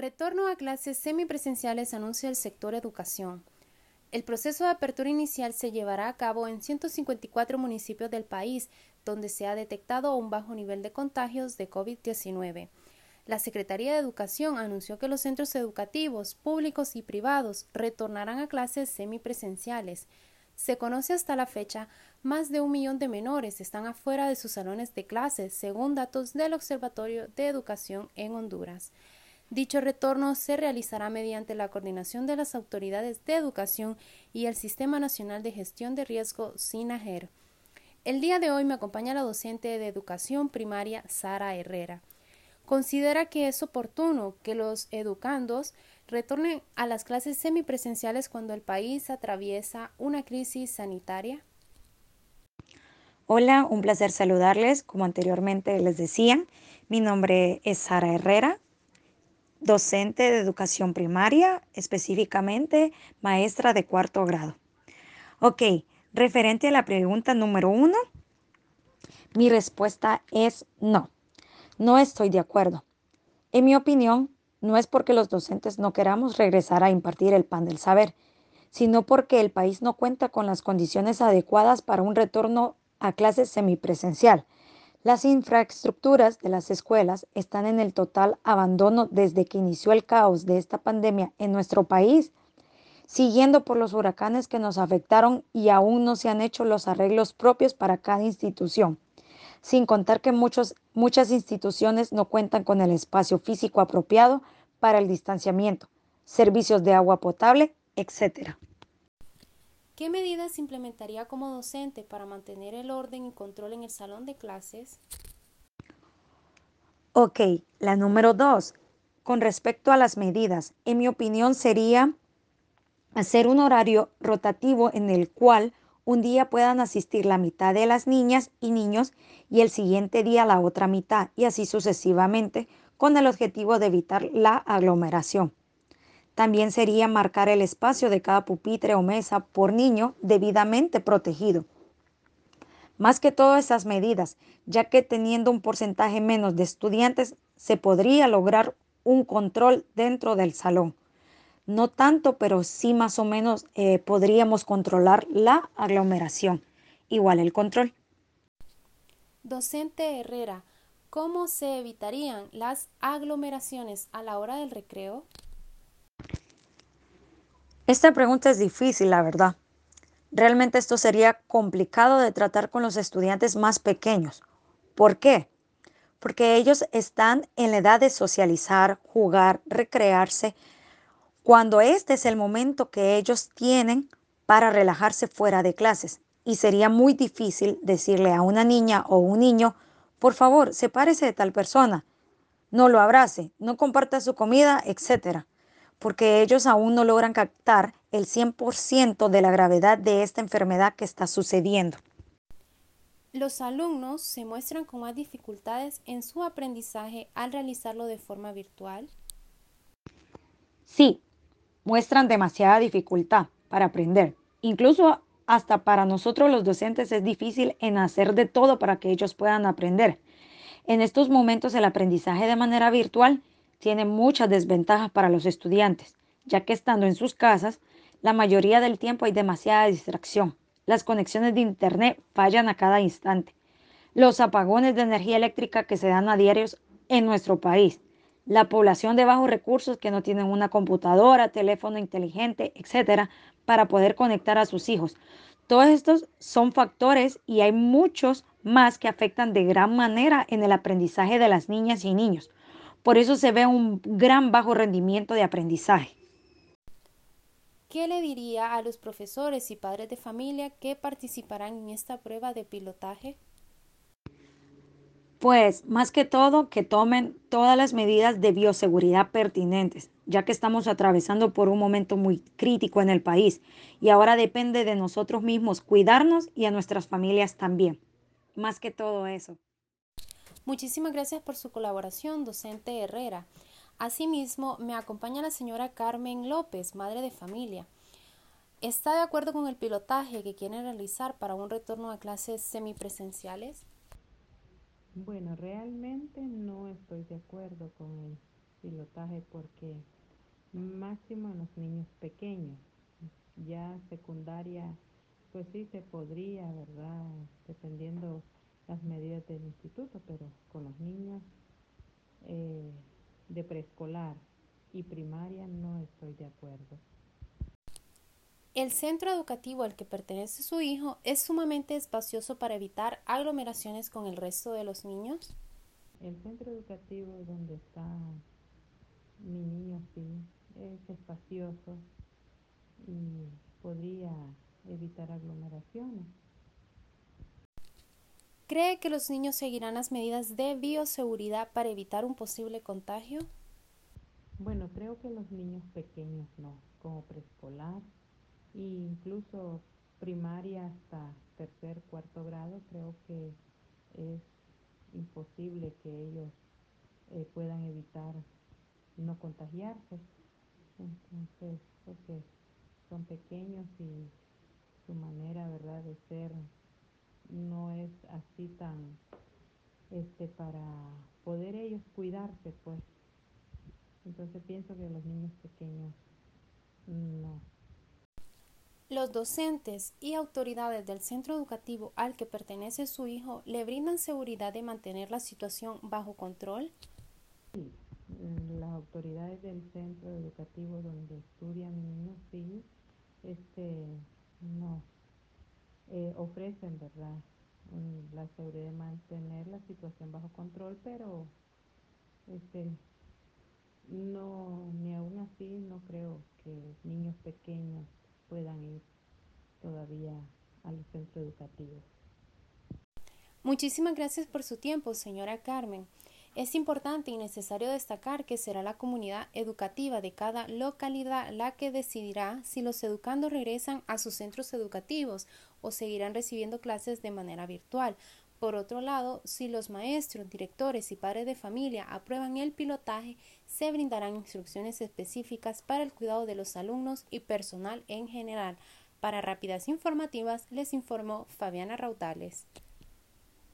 Retorno a clases semipresenciales anuncia el sector educación. El proceso de apertura inicial se llevará a cabo en 154 municipios del país, donde se ha detectado un bajo nivel de contagios de COVID-19. La Secretaría de Educación anunció que los centros educativos públicos y privados retornarán a clases semipresenciales. Se conoce hasta la fecha más de un millón de menores están afuera de sus salones de clases, según datos del Observatorio de Educación en Honduras. Dicho retorno se realizará mediante la coordinación de las autoridades de educación y el Sistema Nacional de Gestión de Riesgo SINAGER. El día de hoy me acompaña la docente de educación primaria Sara Herrera. Considera que es oportuno que los educandos retornen a las clases semipresenciales cuando el país atraviesa una crisis sanitaria. Hola, un placer saludarles. Como anteriormente les decía, mi nombre es Sara Herrera, docente de educación primaria, específicamente maestra de cuarto grado. Ok, referente a la pregunta número uno, mi respuesta es no. No estoy de acuerdo. En mi opinión, no es porque los docentes no queramos regresar a impartir el pan del saber, sino porque el país no cuenta con las condiciones adecuadas para un retorno a clases semipresencial las infraestructuras de las escuelas están en el total abandono desde que inició el caos de esta pandemia en nuestro país, siguiendo por los huracanes que nos afectaron y aún no se han hecho los arreglos propios para cada institución, sin contar que muchos, muchas instituciones no cuentan con el espacio físico apropiado para el distanciamiento, servicios de agua potable, etc. ¿Qué medidas implementaría como docente para mantener el orden y control en el salón de clases? Ok, la número dos. Con respecto a las medidas, en mi opinión sería hacer un horario rotativo en el cual un día puedan asistir la mitad de las niñas y niños y el siguiente día la otra mitad y así sucesivamente con el objetivo de evitar la aglomeración. También sería marcar el espacio de cada pupitre o mesa por niño debidamente protegido. Más que todas esas medidas, ya que teniendo un porcentaje menos de estudiantes, se podría lograr un control dentro del salón. No tanto, pero sí más o menos eh, podríamos controlar la aglomeración. Igual el control. Docente Herrera, ¿cómo se evitarían las aglomeraciones a la hora del recreo? Esta pregunta es difícil, la verdad. Realmente esto sería complicado de tratar con los estudiantes más pequeños. ¿Por qué? Porque ellos están en la edad de socializar, jugar, recrearse, cuando este es el momento que ellos tienen para relajarse fuera de clases. Y sería muy difícil decirle a una niña o un niño, por favor, sepárese de tal persona, no lo abrace, no comparta su comida, etcétera porque ellos aún no logran captar el 100% de la gravedad de esta enfermedad que está sucediendo. Los alumnos se muestran con más dificultades en su aprendizaje al realizarlo de forma virtual. Sí, muestran demasiada dificultad para aprender. Incluso hasta para nosotros los docentes es difícil en hacer de todo para que ellos puedan aprender. En estos momentos el aprendizaje de manera virtual tiene muchas desventajas para los estudiantes, ya que estando en sus casas, la mayoría del tiempo hay demasiada distracción. Las conexiones de Internet fallan a cada instante. Los apagones de energía eléctrica que se dan a diarios en nuestro país. La población de bajos recursos que no tienen una computadora, teléfono inteligente, etcétera, para poder conectar a sus hijos. Todos estos son factores y hay muchos más que afectan de gran manera en el aprendizaje de las niñas y niños. Por eso se ve un gran bajo rendimiento de aprendizaje. ¿Qué le diría a los profesores y padres de familia que participarán en esta prueba de pilotaje? Pues más que todo que tomen todas las medidas de bioseguridad pertinentes, ya que estamos atravesando por un momento muy crítico en el país y ahora depende de nosotros mismos cuidarnos y a nuestras familias también. Más que todo eso. Muchísimas gracias por su colaboración, docente Herrera. Asimismo, me acompaña la señora Carmen López, madre de familia. ¿Está de acuerdo con el pilotaje que quieren realizar para un retorno a clases semipresenciales? Bueno, realmente no estoy de acuerdo con él, pilotaje porque máximo en los niños pequeños. Ya secundaria, pues sí se podría, ¿verdad? Dependiendo las medidas del instituto, pero con los niños eh, de preescolar y primaria no estoy de acuerdo. El centro educativo al que pertenece su hijo es sumamente espacioso para evitar aglomeraciones con el resto de los niños. El centro educativo donde está mi niño sí es espacioso y podría evitar aglomeraciones. ¿Cree que los niños seguirán las medidas de bioseguridad para evitar un posible contagio? Bueno, creo que los niños pequeños no, como preescolar e incluso primaria hasta tercer, cuarto grado, creo que es imposible que ellos eh, puedan evitar no contagiarse. Entonces, porque son pequeños y su manera, ¿verdad?, de ser no es así tan, este, para poder ellos cuidarse, pues. Entonces pienso que los niños pequeños no. Los docentes y autoridades del centro educativo al que pertenece su hijo le brindan seguridad de mantener la situación bajo control. Sí, las autoridades del centro educativo donde estudia mi niño sí, este, no, eh, ofrecen, ¿verdad? La seguridad de mantener la situación bajo control, pero este, no, ni aún así no creo que niños pequeños puedan ir todavía a los centros educativos. Muchísimas gracias por su tiempo, señora Carmen. Es importante y necesario destacar que será la comunidad educativa de cada localidad la que decidirá si los educandos regresan a sus centros educativos o seguirán recibiendo clases de manera virtual. Por otro lado, si los maestros, directores y padres de familia aprueban el pilotaje, se brindarán instrucciones específicas para el cuidado de los alumnos y personal en general. Para Rápidas Informativas les informó Fabiana Rautales.